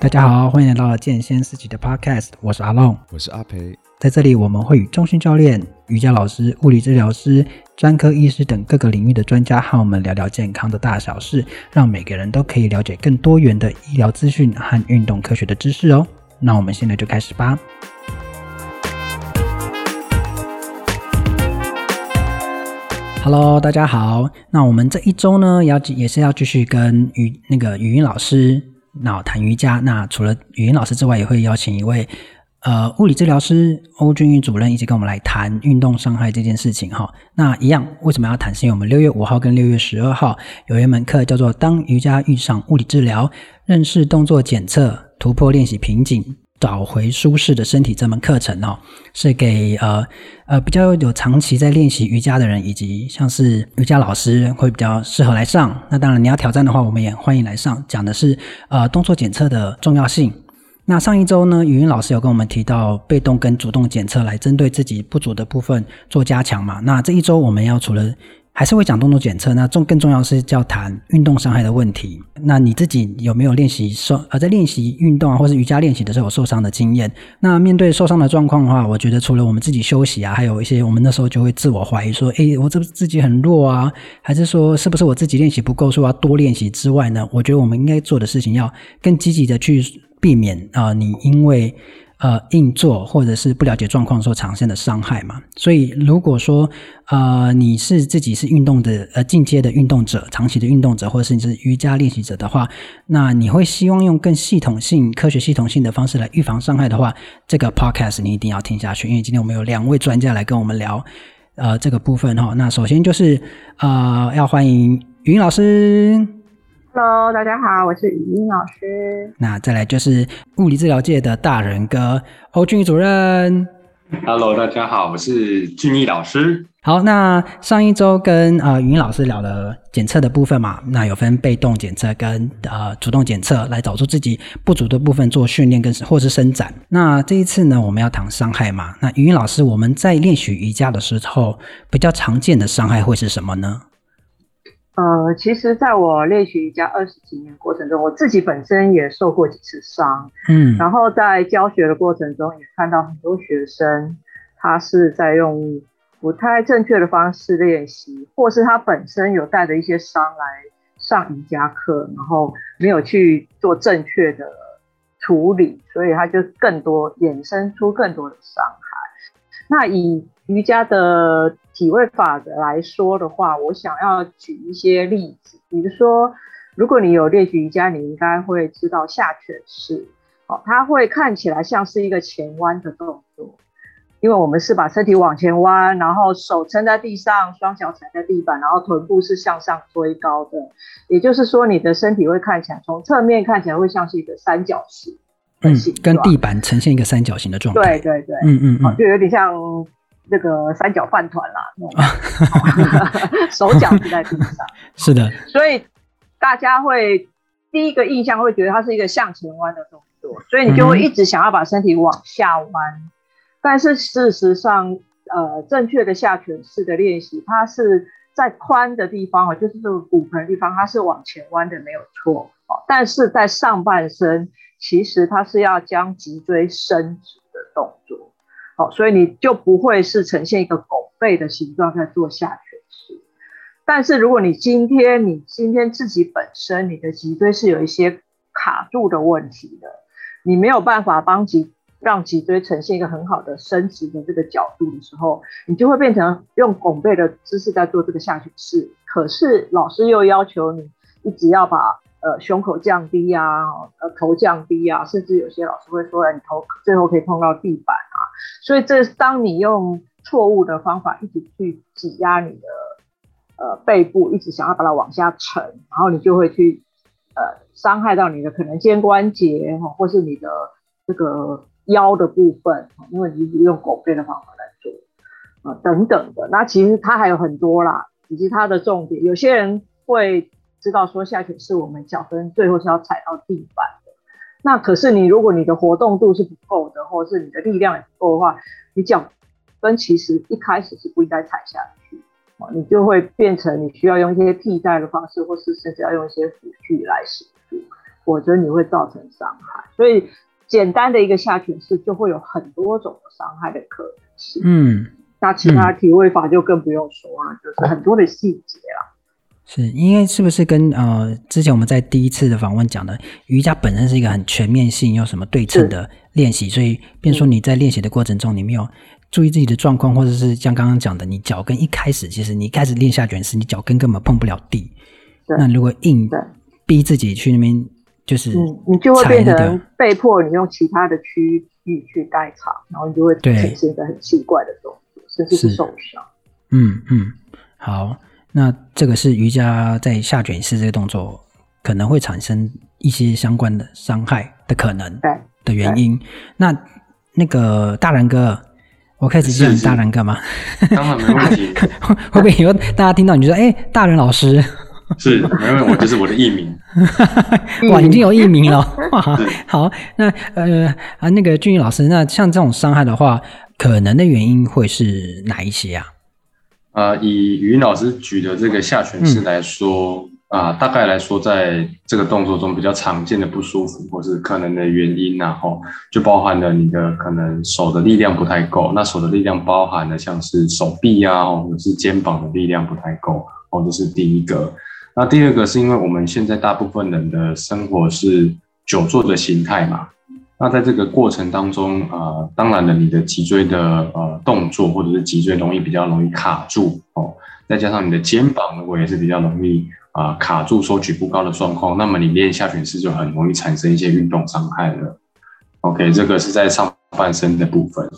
大家好，欢迎来到健先四级的 Podcast，我是阿龙，我是阿培，在这里我们会与中训教练、瑜伽老师、物理治疗师、专科医师等各个领域的专家和我们聊聊健康的大小事，让每个人都可以了解更多元的医疗资讯和运动科学的知识哦。那我们现在就开始吧。Hello，大家好。那我们这一周呢，要也是要继续跟语那个语音老师。那谈瑜伽，那除了语音老师之外，也会邀请一位呃物理治疗师欧俊玉主任一起跟我们来谈运动伤害这件事情哈。那一样，为什么要谈？是因为我们六月五号跟六月十二号有一门课叫做《当瑜伽遇上物理治疗：认识动作检测，突破练习瓶颈》。找回舒适的身体这门课程哦，是给呃呃比较有长期在练习瑜伽的人，以及像是瑜伽老师会比较适合来上。那当然你要挑战的话，我们也欢迎来上。讲的是呃动作检测的重要性。那上一周呢，语音老师有跟我们提到被动跟主动检测来针对自己不足的部分做加强嘛。那这一周我们要除了还是会讲动作检测，那重更重要是叫谈运动伤害的问题。那你自己有没有练习受呃在练习运动啊，或是瑜伽练习的时候有受伤的经验？那面对受伤的状况的话，我觉得除了我们自己休息啊，还有一些我们那时候就会自我怀疑说，诶，我这不自己很弱啊，还是说是不是我自己练习不够，说要多练习之外呢？我觉得我们应该做的事情要更积极的去避免啊、你因为。呃，硬做或者是不了解状况所产生的伤害嘛，所以如果说呃你是自己是运动的呃进阶的运动者，长期的运动者，或者是你是瑜伽练习者的话，那你会希望用更系统性、科学系统性的方式来预防伤害的话，这个 podcast 你一定要听下去，因为今天我们有两位专家来跟我们聊呃这个部分哈。那首先就是呃要欢迎语音老师。Hello，大家好，我是语音老师。那再来就是物理治疗界的大人哥欧俊主任。Hello，大家好，我是俊毅老师。好，那上一周跟呃语音老师聊了检测的部分嘛，那有分被动检测跟呃主动检测，来找出自己不足的部分做训练跟或是伸展。那这一次呢，我们要谈伤害嘛。那语音老师，我们在练习瑜伽的时候，比较常见的伤害会是什么呢？呃，其实，在我练习瑜伽二十几年过程中，我自己本身也受过几次伤，嗯，然后在教学的过程中，也看到很多学生，他是在用不太正确的方式练习，或是他本身有带着一些伤来上瑜伽课，然后没有去做正确的处理，所以他就更多衍生出更多的伤害。那以瑜伽的体位法则来说的话，我想要举一些例子，比如说，如果你有练习瑜伽，你应该会知道下犬式，哦，它会看起来像是一个前弯的动作，因为我们是把身体往前弯，然后手撑在地上，双脚踩在地板，然后臀部是向上推高的，也就是说，你的身体会看起来从侧面看起来会像是一个三角形，嗯，跟地板呈现一个三角形的状态，对对对，嗯嗯嗯，就有点像。这个三角饭团啦，手脚是在地上，是的，所以大家会第一个印象会觉得它是一个向前弯的动作，所以你就会一直想要把身体往下弯。嗯、但是事实上，呃，正确的下犬式的练习，它是在髋的地方哦，就是这个骨盆地方，它是往前弯的，没有错哦。但是在上半身，其实它是要将脊椎伸直的动作。好，所以你就不会是呈现一个拱背的形状在做下犬式。但是如果你今天你今天自己本身你的脊椎是有一些卡住的问题的，你没有办法帮脊让脊椎呈现一个很好的伸直的这个角度的时候，你就会变成用拱背的姿势在做这个下犬式。可是老师又要求你一直要把呃胸口降低啊，呃头降低啊，甚至有些老师会说，哎，你头最后可以碰到地板。所以，这当你用错误的方法一直去挤压你的呃背部，一直想要把它往下沉，然后你就会去呃伤害到你的可能肩关节哈，或是你的这个腰的部分，因为你一直用拱背的方法来做啊、等等的。那其实它还有很多啦，以及它的重点，有些人会知道说下犬式我们脚跟最后是要踩到地板。那可是你，如果你的活动度是不够的，或者是你的力量也不够的话，你脚跟其实一开始是不应该踩下去，你就会变成你需要用一些替代的方式，或是甚至要用一些辅具来协助。否则你会造成伤害。所以简单的一个下犬式就会有很多种伤害的可能性。嗯，那其他体位法就更不用说了，嗯、就是很多的细节啦。是因为是不是跟呃之前我们在第一次的访问讲的瑜伽本身是一个很全面性又什么对称的练习，所以变说你在练习的过程中你没有注意自己的状况，或者是像刚刚讲的，你脚跟一开始其实你一开始练下卷时，你脚跟根本碰不了地。那如果硬逼自己去那边，就是嗯，你就会变成被迫你用其他的区域去代偿，然后你就会呈现一个很奇怪的动作，甚至是受伤。嗯嗯，好。那这个是瑜伽在下卷式这个动作可能会产生一些相关的伤害的可能的原因。那那个大然哥，我开始叫你大然哥吗？当然没问题。会不会以后大家听到你就说：“哎，大仁老师。”是，没问题，我就是我的艺名。哇，已经有艺名了。哇，好，那呃啊，那个俊宇老师，那像这种伤害的话，可能的原因会是哪一些啊？呃，以语音老师举的这个下犬式来说，啊、嗯呃，大概来说，在这个动作中比较常见的不舒服或是可能的原因，然后就包含了你的可能手的力量不太够。那手的力量包含了像是手臂啊，或者是肩膀的力量不太够，哦，这是第一个。那第二个是因为我们现在大部分人的生活是久坐的形态嘛。那在这个过程当中，呃，当然了，你的脊椎的呃动作或者是脊椎容易比较容易卡住哦，再加上你的肩膀如果也是比较容易啊、呃、卡住、收举不高的状况，那么你练下犬式就很容易产生一些运动伤害了。OK，这个是在上半身的部分。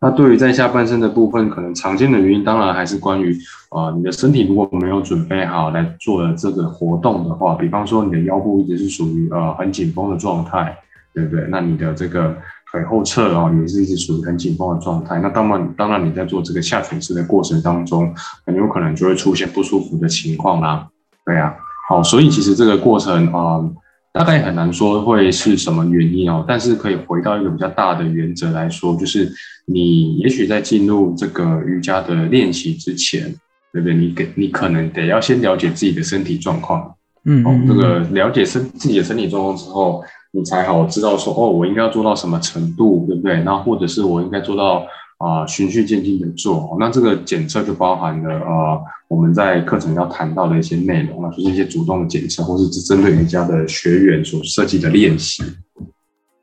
那对于在下半身的部分，可能常见的原因，当然还是关于啊、呃，你的身体如果没有准备好来做这个活动的话，比方说你的腰部一直是属于呃很紧绷的状态。对不对？那你的这个腿后侧哦，也是一直处于很紧绷的状态。那当然，当然你在做这个下犬式的过程当中，很有可能就会出现不舒服的情况啦。对啊，好，所以其实这个过程啊、呃，大概很难说会是什么原因哦。但是可以回到一个比较大的原则来说，就是你也许在进入这个瑜伽的练习之前，对不对？你给你可能得要先了解自己的身体状况。嗯，嗯，嗯，哦，这个了解身自己的身体状况之后。你才好知道说哦，我应该要做到什么程度，对不对？那或者是我应该做到啊、呃，循序渐进的做。那这个检测就包含了呃，我们在课程要谈到的一些内容啊，就是一些主动的检测，或是只针对瑜伽的学员所设计的练习。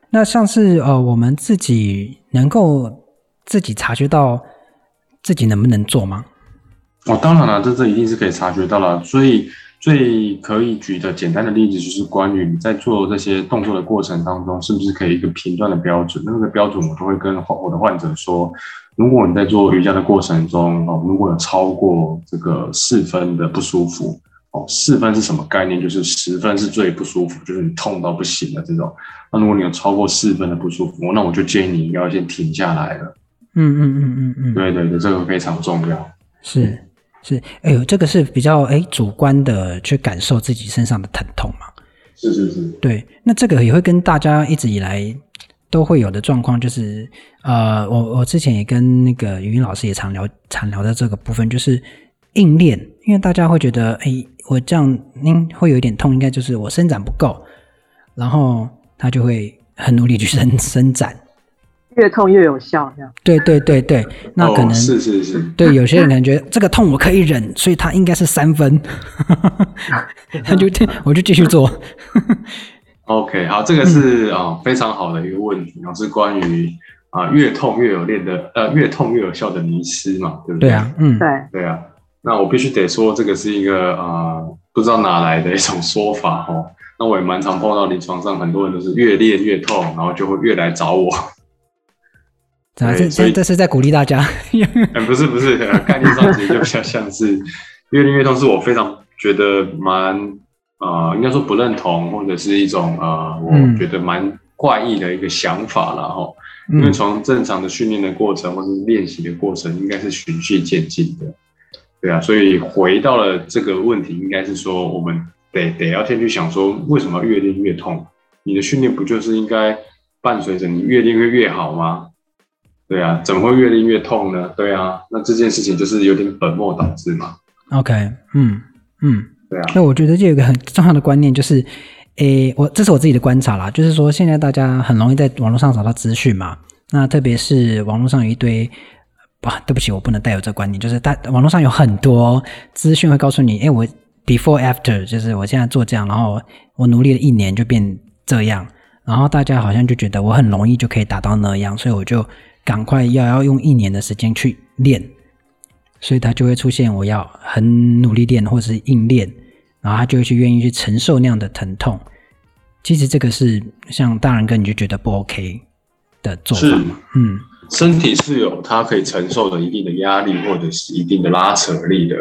那像是呃，我们自己能够自己察觉到自己能不能做吗？哦，当然了，这这一定是可以察觉到了，所以。最可以举的简单的例子就是关于你在做这些动作的过程当中，是不是可以一个评断的标准？那个标准我都会跟我的患者说，如果你在做瑜伽的过程中哦，如果有超过这个四分的不舒服哦，四分是什么概念？就是十分是最不舒服，就是你痛到不行的这种。那如果你有超过四分的不舒服，那我就建议你要先停下来了。嗯嗯嗯嗯嗯，对对对，这个非常重要。是。是，哎呦，这个是比较哎主观的去感受自己身上的疼痛嘛？是是是，对。那这个也会跟大家一直以来都会有的状况，就是呃，我我之前也跟那个语音老师也常聊常聊的这个部分，就是硬练，因为大家会觉得，哎，我这样嗯会有一点痛，应该就是我伸展不够，然后他就会很努力去伸伸展。越痛越有效，这样。对对对对，那可能、哦、是是是。对，有些人可能觉得这个痛我可以忍，所以他应该是三分，他就我就继续做。OK，好，这个是啊、呃、非常好的一个问题，然后是关于啊、呃、越痛越有练的呃越痛越有效的迷失嘛，对不对？对啊，嗯，对对啊。那我必须得说，这个是一个啊、呃、不知道哪来的一种说法哦。那我也蛮常碰到临床上很多人都是越练越痛，然后就会越来找我。啊，这这这是在鼓励大家。嗯，不是不是，概念上其实就比较像是越练越痛，是我非常觉得蛮呃，应该说不认同，或者是一种呃，我觉得蛮怪异的一个想法了哈。嗯、因为从正常的训练的过程或者是练习的过程，应该是循序渐进的，对啊。所以回到了这个问题，应该是说我们得得要先去想说，为什么越练越痛？你的训练不就是应该伴随着你越练越越好吗？对啊，怎么会越练越痛呢？对啊，那这件事情就是有点本末倒置嘛。OK，嗯嗯，对啊。那我觉得这有一个很重要的观念，就是诶，我这是我自己的观察啦，就是说现在大家很容易在网络上找到资讯嘛，那特别是网络上有一堆，啊，对不起，我不能带有这个观念，就是大网络上有很多资讯会告诉你，诶，我 before after，就是我现在做这样，然后我努力了一年就变这样，然后大家好像就觉得我很容易就可以达到那样，所以我就赶快要要用一年的时间去练，所以他就会出现我要很努力练或者是硬练。然后他就会去愿意去承受那样的疼痛。其实这个是像大人哥，你就觉得不 OK 的做法。是，嗯，身体是有它可以承受的一定的压力或者是一定的拉扯力的。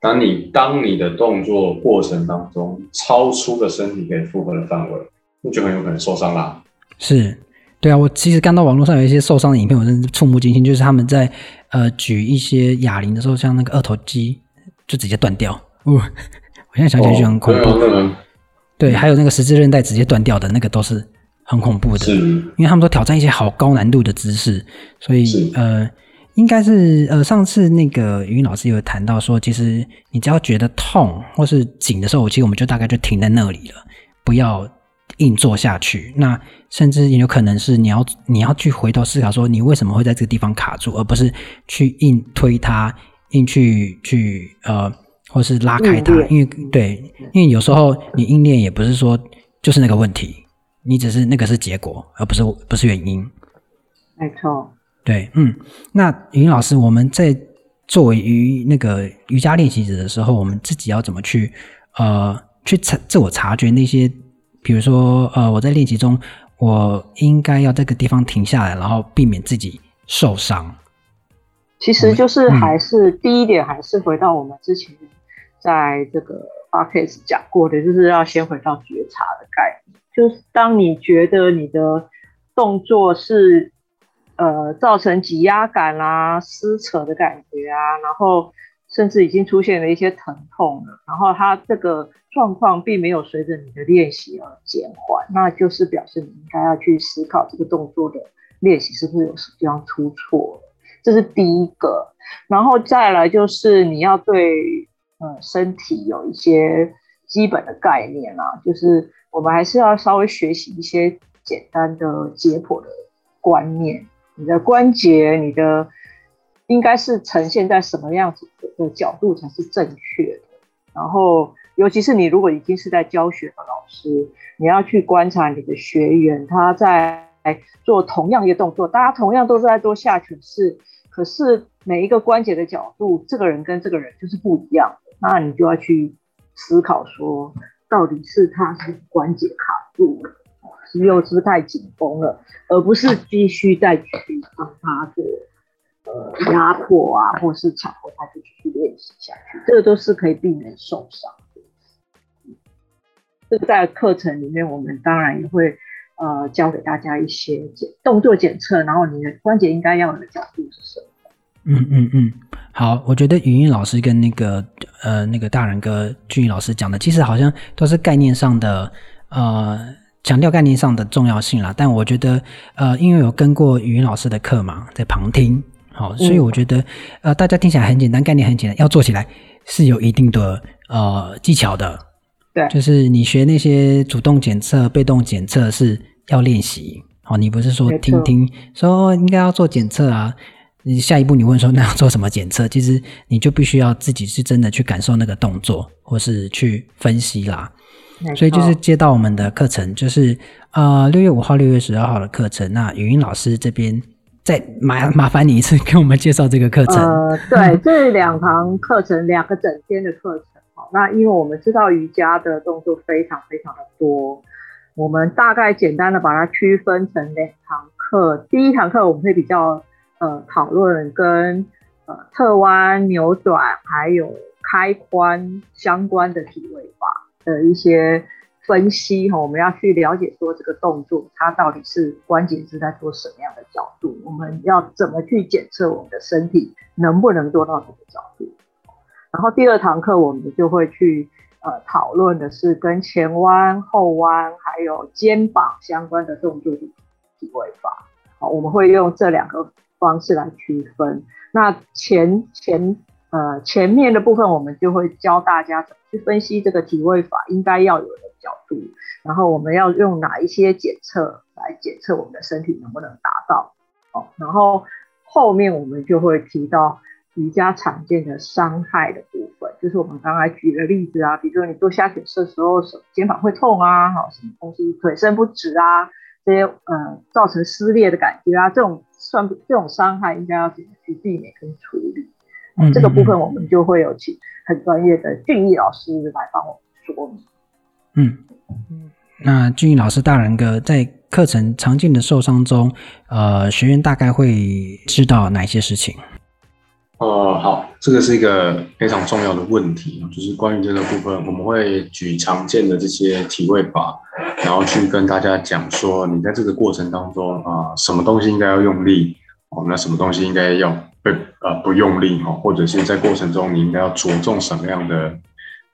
当你当你的动作过程当中超出了身体可以负荷的范围，那就很有可能受伤啦。是，对啊，我其实看到网络上有一些受伤的影片，我真是触目惊心。就是他们在呃举一些哑铃的时候，像那个二头肌就直接断掉。哦 我现在想起来就很恐怖，哦、对，还有那个十字韧带直接断掉的那个都是很恐怖的，因为他们都挑战一些好高难度的姿势，所以呃，应该是呃，上次那个语音老师有谈到说，其实你只要觉得痛或是紧的时候，其实我们就大概就停在那里了，不要硬做下去。那甚至也有可能是你要你要去回头思考说，你为什么会在这个地方卡住，而不是去硬推它，硬去去呃。或是拉开它，因为对，因为有时候你硬练也不是说就是那个问题，你只是那个是结果，而不是不是原因。没错。对，嗯，那云老师，我们在作为瑜那个瑜伽练习者的时候，我们自己要怎么去呃去察自我察觉那些，比如说呃我在练习中，我应该要这个地方停下来，然后避免自己受伤。其实就是还是、嗯、第一点，还是回到我们之前。在这个 podcast 讲过的，就是要先回到觉察的概念，就是当你觉得你的动作是呃造成挤压感啦、啊、撕扯的感觉啊，然后甚至已经出现了一些疼痛了，然后它这个状况并没有随着你的练习而减缓，那就是表示你应该要去思考这个动作的练习是不是有什么地方出错了，这是第一个，然后再来就是你要对。嗯，身体有一些基本的概念啊，就是我们还是要稍微学习一些简单的解剖的观念。你的关节，你的应该是呈现在什么样子的角度才是正确的？然后，尤其是你如果已经是在教学的老师，你要去观察你的学员，他在做同样一个动作，大家同样都是在做下犬式，可是每一个关节的角度，这个人跟这个人就是不一样。那你就要去思考说，到底是他是关节卡住了，肌肉是不是太紧绷了，而不是必须再去帮他做呃压迫啊，或是强迫他继续去练习下去，这个都是可以避免受伤的。这个在课程里面，我们当然也会呃教给大家一些检动作检测，然后你的关节应该要的角度是什么？嗯嗯嗯，好，我觉得语音老师跟那个呃那个大人哥俊宇老师讲的，其实好像都是概念上的呃强调概念上的重要性啦。但我觉得呃，因为有跟过语音老师的课嘛，在旁听，好，所以我觉得呃大家听起来很简单，概念很简单，要做起来是有一定的呃技巧的。对，就是你学那些主动检测、被动检测是要练习。好，你不是说听听说应该要做检测啊？你下一步你问说，那要做什么检测？其实你就必须要自己是真的去感受那个动作，或是去分析啦。所以就是接到我们的课程，就是呃六月五号、六月十二号的课程。那语音老师这边再麻麻烦你一次给我们介绍这个课程。呃，对，这两堂课程，两个整天的课程。好，那因为我们知道瑜伽的动作非常非常的多，我们大概简单的把它区分成两堂课。第一堂课我们会比较。呃，讨论跟呃侧弯、扭转还有开髋相关的体位法的一些分析哈，我们要去了解说这个动作它到底是关节是在做什么样的角度，我们要怎么去检测我们的身体能不能做到这个角度。然后第二堂课我们就会去呃讨论的是跟前弯、后弯还有肩膀相关的动作的体位法。好，我们会用这两个。方式来区分，那前前呃前面的部分，我们就会教大家怎么去分析这个体位法应该要有的角度，然后我们要用哪一些检测来检测我们的身体能不能达到？哦，然后后面我们就会提到瑜伽常见的伤害的部分，就是我们刚才举的例子啊，比如说你做下犬式的时候，手肩膀会痛啊，好，什么东西腿伸不直啊，这些呃造成撕裂的感觉啊，这种算这种伤害应该要怎么去避免跟处理？嗯，这个部分我们就会有请很专业的俊逸老师来帮我们说明。嗯嗯，那俊逸老师大人哥在课程常见的受伤中，呃，学员大概会知道哪些事情？呃，好，这个是一个非常重要的问题，就是关于这个部分，我们会举常见的这些体位法，然后去跟大家讲说，你在这个过程当中啊、呃，什么东西应该要用力哦，那什么东西应该要不呃不用力哈，或者是在过程中你应该要着重什么样的。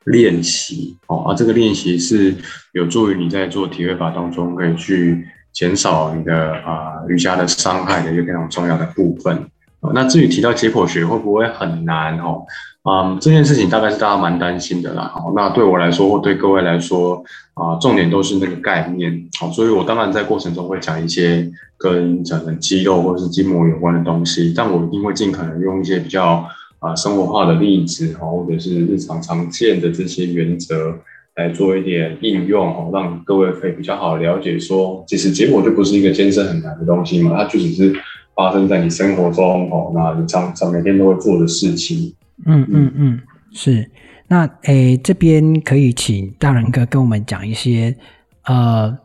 练习哦，而、啊、这个练习是有助于你在做体位法当中可以去减少你的啊瑜伽的伤害的一个非常重要的部分。那至于提到解剖学会不会很难哦？嗯，这件事情大概是大家蛮担心的啦。哦，那对我来说或对各位来说啊，重点都是那个概念。好，所以我当然在过程中会讲一些跟整个肌肉或是筋膜有关的东西，但我一定会尽可能用一些比较。啊，生活化的例子哈，或者是日常常见的这些原则来做一点应用哦，让各位可以比较好了解说，其实结果就不是一个艰深很难的东西嘛，它就只是发生在你生活中哦，那你常常每天都会做的事情。嗯嗯嗯，是。那诶，这边可以请大人哥跟我们讲一些，呃，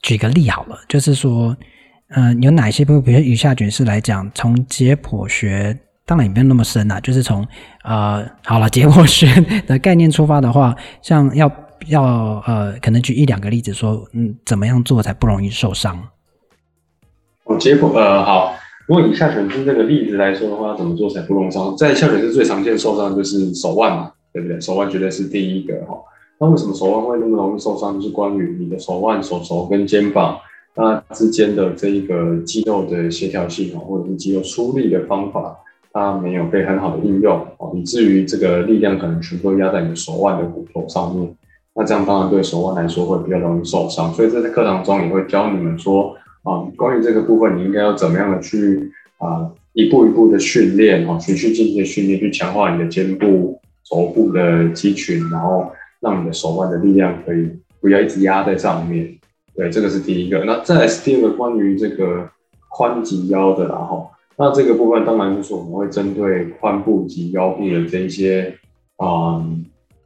举个例好了，就是说，嗯、呃，有哪些比如比如瑜伽卷式来讲，从解剖学。当然也没有那么深啊，就是从呃好了 解剖学的概念出发的话，像要要呃可能举一两个例子说，嗯，怎么样做才不容易受伤？哦，解剖呃好，如果以下犬式这个例子来说的话，怎么做才不容易伤？在下犬式最常见受伤就是手腕嘛，对不对？手腕绝对是第一个哈。那为什么手腕会那么容易受伤？就是关于你的手腕、手肘跟肩膀那之间的这一个肌肉的协调性或者是肌肉出力的方法。它没有被很好的应用哦，以至于这个力量可能全部压在你的手腕的骨头上面。那这样当然对手腕来说会比较容易受伤。所以在课堂中也会教你们说啊，关于这个部分你应该要怎么样的去啊，一步一步的训练啊，循序渐进的训练，去强化你的肩部、肘部的肌群，然后让你的手腕的力量可以不要一直压在上面。对，这个是第一个。那再来是第二个关于这个髋及腰的，然后。那这个部分当然就是我们会针对髋部及腰部的这一些啊、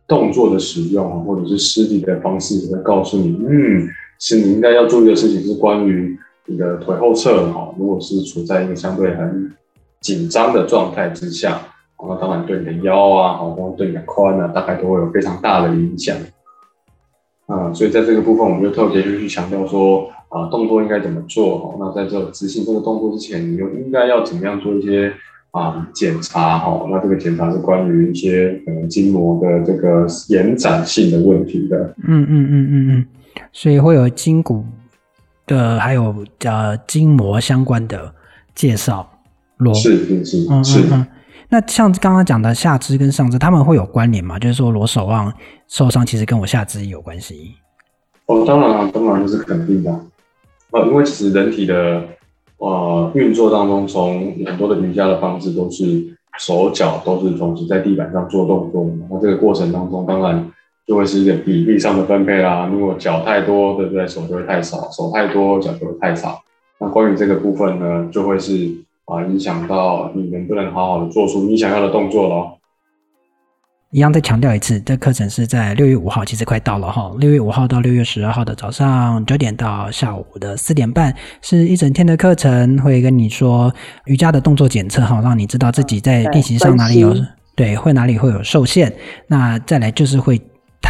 动作的使用，或者是施力的方式，会告诉你，嗯，是你应该要注意的事情是关于你的腿后侧哈，如果是处在一个相对很紧张的状态之下，那当然对你的腰啊，包括对你的髋啊，大概都会有非常大的影响。啊、嗯，所以在这个部分，我们就特别就去强调说。啊，动作应该怎么做？那在这执行这个动作之前，你又应该要怎么样做一些啊检查？哈，那这个检查是关于一些可能筋膜的这个延展性的问题的。嗯嗯嗯嗯嗯，所以会有筋骨的，还有呃筋膜相关的介绍。罗是是是嗯嗯嗯。那像刚刚讲的下肢跟上肢，他们会有关联吗？就是说，罗手腕受伤其实跟我下肢有关系？哦，当然了，当然这是肯定的。呃，因为其实人体的呃运作当中，从很多的瑜伽的方式都是手脚都是同时在地板上做动作，那这个过程当中当然就会是一个比例上的分配啦。如果脚太多，对不对？手就会太少；手太多，脚就会太少。那关于这个部分呢，就会是啊、呃、影响到你能不能好好的做出你想要的动作咯。一样再强调一次，这课程是在六月五号，其实快到了哈。六月五号到六月十二号的早上九点到下午的四点半，是一整天的课程，会跟你说瑜伽的动作检测哈，让你知道自己在练习上哪里有对，会哪里会有受限。那再来就是会。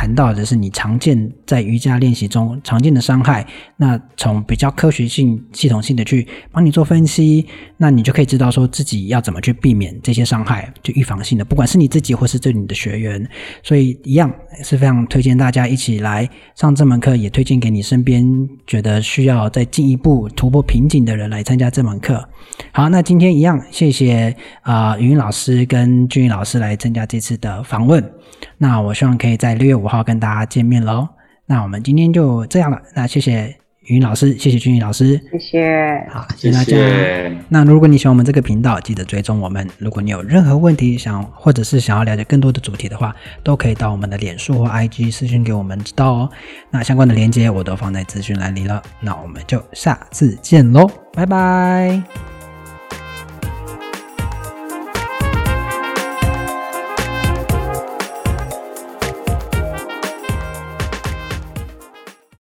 谈到的是你常见在瑜伽练习中常见的伤害，那从比较科学性、系统性的去帮你做分析，那你就可以知道说自己要怎么去避免这些伤害，就预防性的，不管是你自己或是对你的学员，所以一样是非常推荐大家一起来上这门课，也推荐给你身边觉得需要再进一步突破瓶颈的人来参加这门课。好，那今天一样，谢谢啊，云、呃、老师跟俊毅老师来参加这次的访问。那我希望可以在六月五号跟大家见面喽。那我们今天就这样了，那谢谢语音老师，谢谢君宇老师，谢谢，好，谢谢大家。谢谢。那如果你喜欢我们这个频道，记得追踪我们。如果你有任何问题想，或者是想要了解更多的主题的话，都可以到我们的脸书或 IG 私讯给我们知道哦。那相关的链接我都放在资讯栏里了。那我们就下次见喽，拜拜。